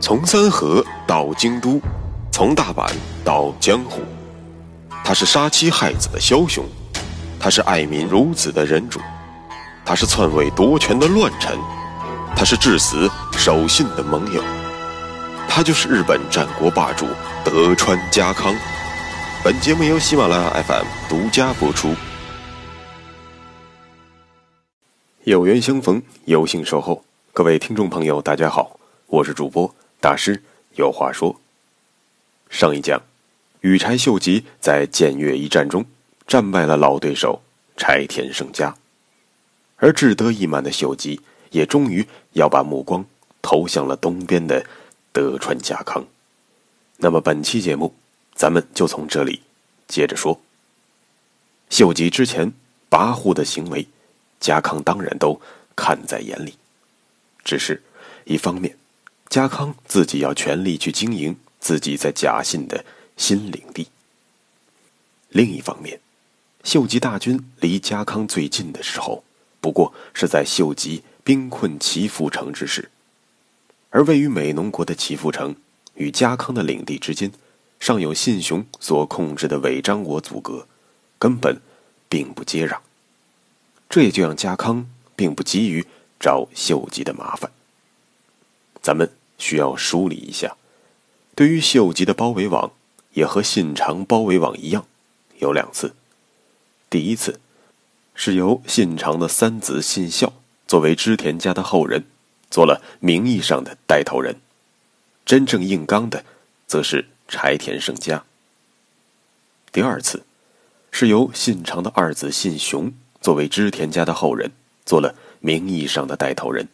从三河到京都，从大阪到江湖，他是杀妻害子的枭雄，他是爱民如子的仁主，他是篡位夺权的乱臣，他是至死守信的盟友，他就是日本战国霸主德川家康。本节目由喜马拉雅 FM 独家播出。有缘相逢，有幸守候，各位听众朋友，大家好，我是主播。大师有话说。上一讲，羽柴秀吉在建越一战中战败了老对手柴田胜家，而志得意满的秀吉也终于要把目光投向了东边的德川家康。那么本期节目，咱们就从这里接着说。秀吉之前跋扈的行为，家康当然都看在眼里，只是一方面。家康自己要全力去经营自己在甲信的新领地。另一方面，秀吉大军离家康最近的时候，不过是在秀吉兵困齐福城之时，而位于美浓国的齐福城与家康的领地之间，尚有信雄所控制的尾张国阻隔，根本并不接壤。这也就让家康并不急于找秀吉的麻烦。咱们。需要梳理一下，对于秀吉的包围网，也和信长包围网一样，有两次。第一次，是由信长的三子信孝作为织田家的后人，做了名义上的带头人，真正硬刚的，则是柴田胜家。第二次，是由信长的二子信雄作为织田家的后人，做了名义上的带头人，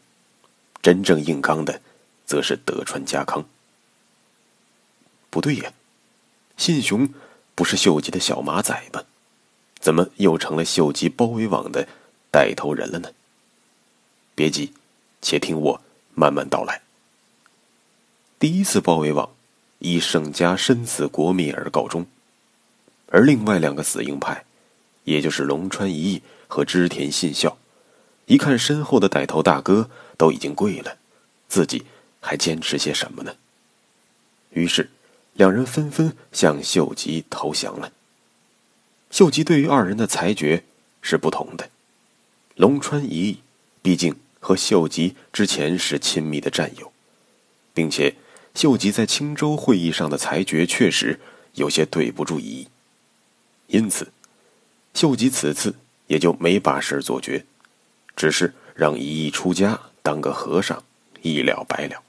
真正硬刚的。则是德川家康。不对呀，信雄不是秀吉的小马仔吗？怎么又成了秀吉包围网的带头人了呢？别急，且听我慢慢道来。第一次包围网以盛家身死国灭而告终，而另外两个死硬派，也就是龙川一义和织田信孝，一看身后的带头大哥都已经跪了，自己。还坚持些什么呢？于是，两人纷纷向秀吉投降了。秀吉对于二人的裁决是不同的。龙川一役毕竟和秀吉之前是亲密的战友，并且秀吉在青州会议上的裁决确实有些对不住一役，因此，秀吉此次也就没把事做绝，只是让一役出家当个和尚，一了百了。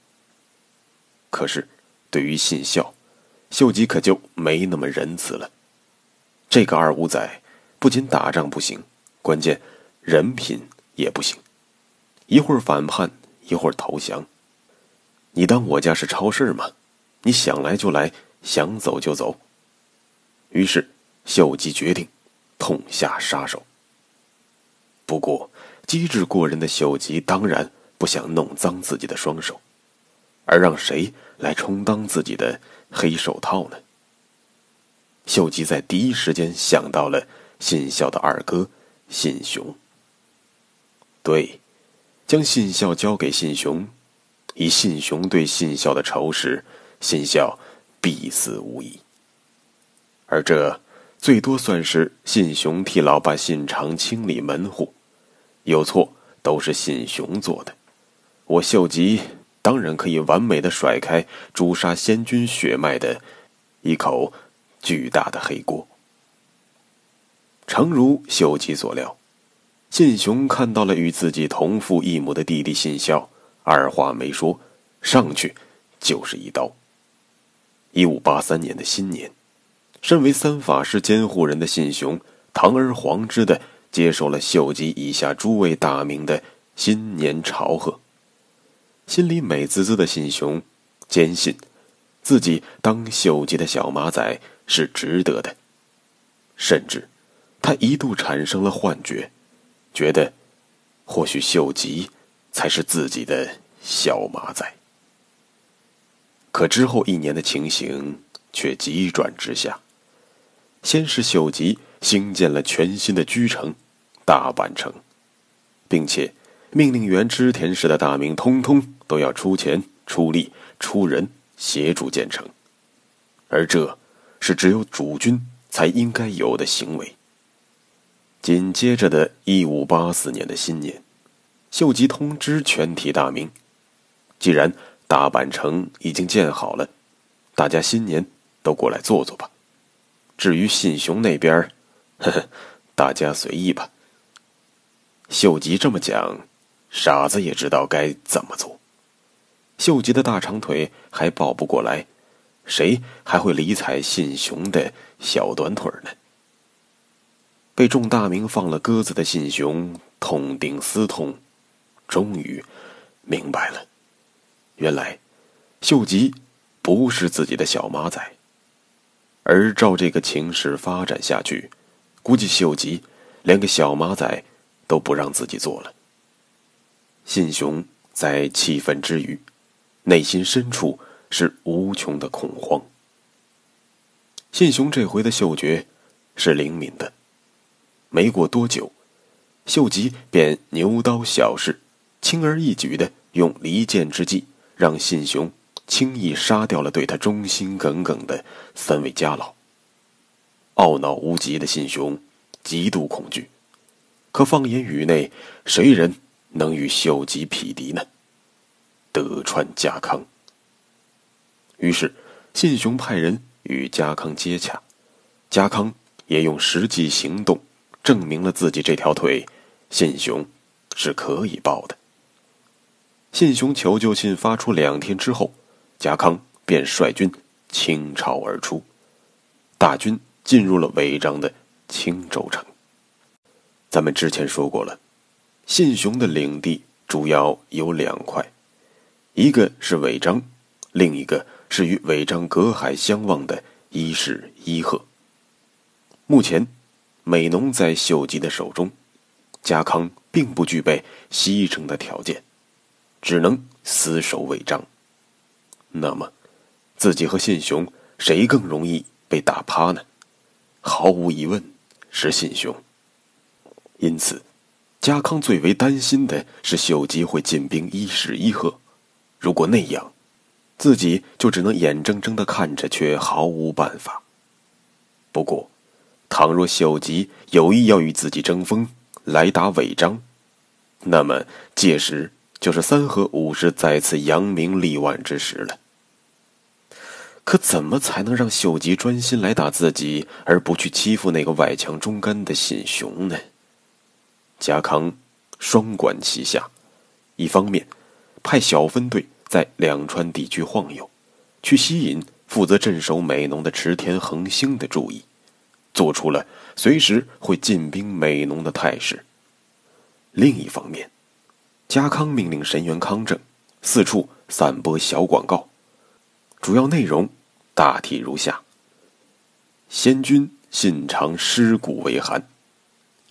可是，对于信孝，秀吉可就没那么仁慈了。这个二五仔不仅打仗不行，关键人品也不行，一会儿反叛，一会儿投降。你当我家是超市吗？你想来就来，想走就走。于是，秀吉决定痛下杀手。不过，机智过人的秀吉当然不想弄脏自己的双手。而让谁来充当自己的黑手套呢？秀吉在第一时间想到了信孝的二哥信雄。对，将信孝交给信雄，以信雄对信孝的仇视，信孝必死无疑。而这最多算是信雄替老爸信长清理门户，有错都是信雄做的。我秀吉。当然可以完美的甩开诛杀仙君血脉的一口巨大的黑锅。诚如秀吉所料，信雄看到了与自己同父异母的弟弟信孝，二话没说，上去就是一刀。一五八三年的新年，身为三法师监护人的信雄堂而皇之的接受了秀吉以下诸位大名的新年朝贺。心里美滋滋的信雄，坚信自己当秀吉的小马仔是值得的，甚至他一度产生了幻觉，觉得或许秀吉才是自己的小马仔。可之后一年的情形却急转直下，先是秀吉兴建了全新的居城大阪城，并且。命令原织田氏的大名，通通都要出钱出力、出人协助建成，而这是只有主君才应该有的行为。紧接着的一五八四年的新年，秀吉通知全体大名：既然大阪城已经建好了，大家新年都过来坐坐吧。至于信雄那边，呵呵，大家随意吧。秀吉这么讲，傻子也知道该怎么做。秀吉的大长腿还抱不过来，谁还会理睬信雄的小短腿呢？被众大名放了鸽子的信雄痛定思痛，终于明白了，原来秀吉不是自己的小马仔。而照这个情势发展下去，估计秀吉连个小马仔都不让自己做了。信雄在气愤之余，内心深处是无穷的恐慌。信雄这回的嗅觉是灵敏的，没过多久，秀吉便牛刀小试，轻而易举的用离间之计，让信雄轻易杀掉了对他忠心耿耿的三位家老。懊恼无极的信雄极度恐惧，可放眼宇内，谁人能与秀吉匹敌呢？德川家康。于是，信雄派人与家康接洽，家康也用实际行动证明了自己这条腿，信雄是可以抱的。信雄求救信发出两天之后，家康便率军倾巢而出，大军进入了违章的青州城。咱们之前说过了，信雄的领地主要有两块，一个是违章，另一个。是与尾张隔海相望的伊势伊贺。目前，美浓在秀吉的手中，家康并不具备西城的条件，只能死守尾张。那么，自己和信雄谁更容易被打趴呢？毫无疑问，是信雄。因此，家康最为担心的是秀吉会进兵伊势伊贺。如果那样，自己就只能眼睁睁的看着，却毫无办法。不过，倘若秀吉有意要与自己争锋，来打违章，那么届时就是三河武士再次扬名立万之时了。可怎么才能让秀吉专心来打自己，而不去欺负那个外强中干的信雄呢？家康双管齐下，一方面派小分队。在两川地区晃悠，去吸引负责镇守美浓的池田恒星的注意，做出了随时会进兵美浓的态势。另一方面，家康命令神原康正四处散播小广告，主要内容大体如下：先君信长尸骨未寒，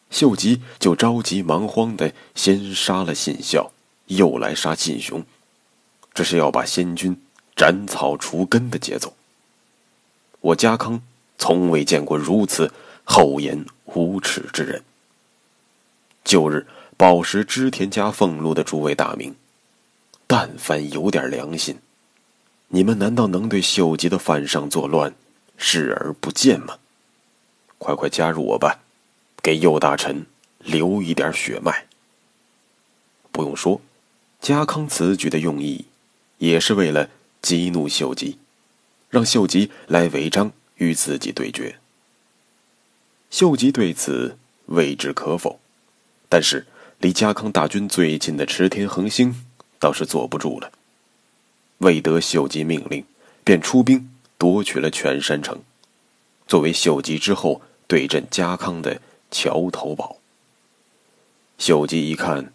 秀吉就着急忙慌的先杀了信孝，又来杀信雄。这是要把先君斩草除根的节奏。我家康从未见过如此厚颜无耻之人。旧日饱食织田家俸禄的诸位大名，但凡有点良心，你们难道能对秀吉的犯上作乱视而不见吗？快快加入我吧，给右大臣留一点血脉。不用说，家康此举的用意。也是为了激怒秀吉，让秀吉来违章与自己对决。秀吉对此未置可否，但是离家康大军最近的池田恒星倒是坐不住了。未得秀吉命令，便出兵夺取了全山城，作为秀吉之后对阵家康的桥头堡。秀吉一看，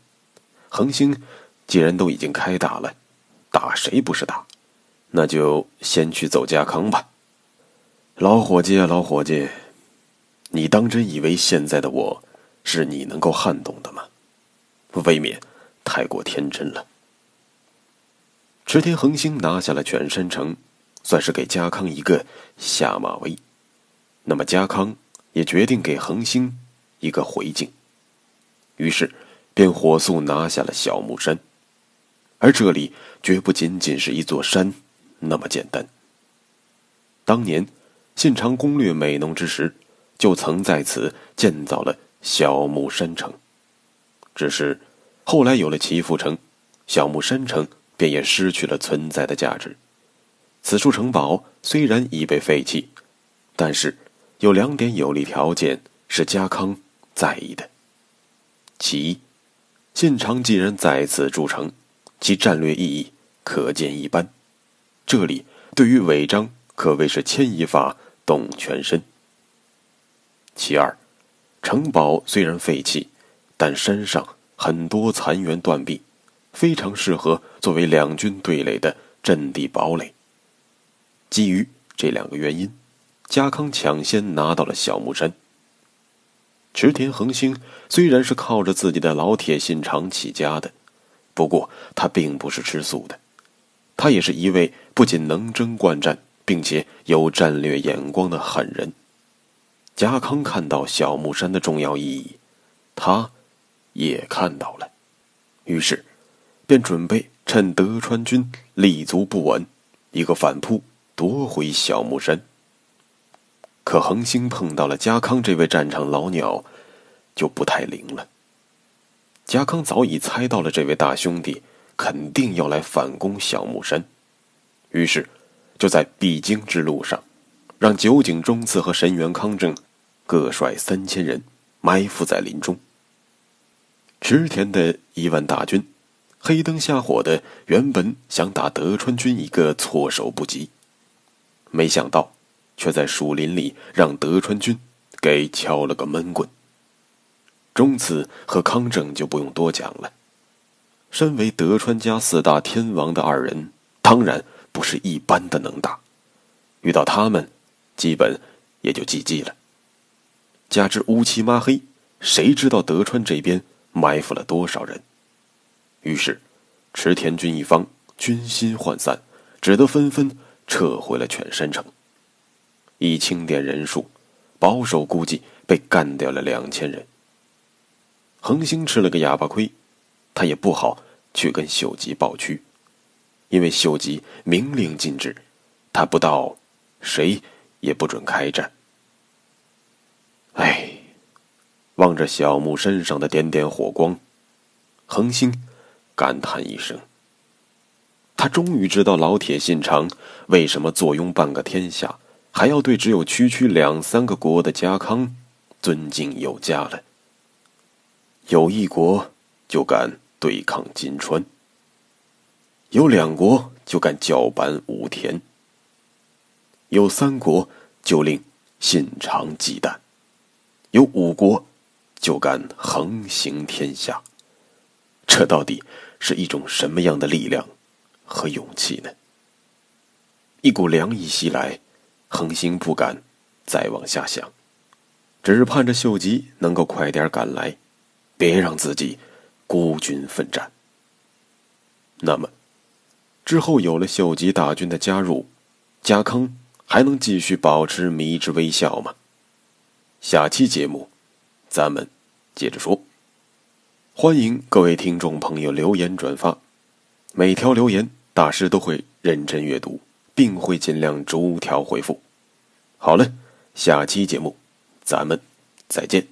恒星既然都已经开打了。打谁不是打？那就先去走家康吧。老伙计啊，老伙计，你当真以为现在的我是你能够撼动的吗？未免太过天真了。池田恒星拿下了犬山城，算是给家康一个下马威。那么家康也决定给恒星一个回敬，于是便火速拿下了小木山。而这里绝不仅仅是一座山那么简单。当年信长攻略美浓之时，就曾在此建造了小木山城。只是后来有了齐阜城，小木山城便也失去了存在的价值。此处城堡虽然已被废弃，但是有两点有利条件是家康在意的。其一，信长既然在此筑城，其战略意义可见一斑。这里对于违章可谓是牵一发动全身。其二，城堡虽然废弃，但山上很多残垣断壁，非常适合作为两军对垒的阵地堡垒。基于这两个原因，家康抢先拿到了小木山。池田恒星虽然是靠着自己的老铁信长起家的，不过他并不是吃素的，他也是一位不仅能征惯战，并且有战略眼光的狠人。家康看到小木山的重要意义，他也看到了，于是便准备趁德川军立足不稳，一个反扑。夺回小木山，可恒星碰到了家康这位战场老鸟，就不太灵了。家康早已猜到了这位大兄弟肯定要来反攻小木山，于是就在必经之路上，让酒井忠次和神原康正各率三千人埋伏在林中。池田的一万大军，黑灯瞎火的，原本想打德川军一个措手不及。没想到，却在树林里让德川军给敲了个闷棍。中次和康正就不用多讲了，身为德川家四大天王的二人，当然不是一般的能打。遇到他们，基本也就 GG 了。加之乌漆抹黑，谁知道德川这边埋伏了多少人？于是，池田军一方军心涣散，只得纷纷。撤回了犬山城。以清点人数，保守估计被干掉了两千人。恒星吃了个哑巴亏，他也不好去跟秀吉报屈，因为秀吉明令禁止，他不到，谁也不准开战。哎，望着小木身上的点点火光，恒星感叹一声。他终于知道老铁信长为什么坐拥半个天下，还要对只有区区两三个国的家康尊敬有加了。有一国就敢对抗金川，有两国就敢叫板武田，有三国就令信长忌惮，有五国就敢横行天下。这到底是一种什么样的力量？和勇气呢？一股凉意袭来，恒星不敢再往下想，只盼着秀吉能够快点赶来，别让自己孤军奋战。那么，之后有了秀吉大军的加入，家康还能继续保持迷之微笑吗？下期节目，咱们接着说。欢迎各位听众朋友留言转发，每条留言。大师都会认真阅读，并会尽量逐条回复。好了，下期节目咱们再见。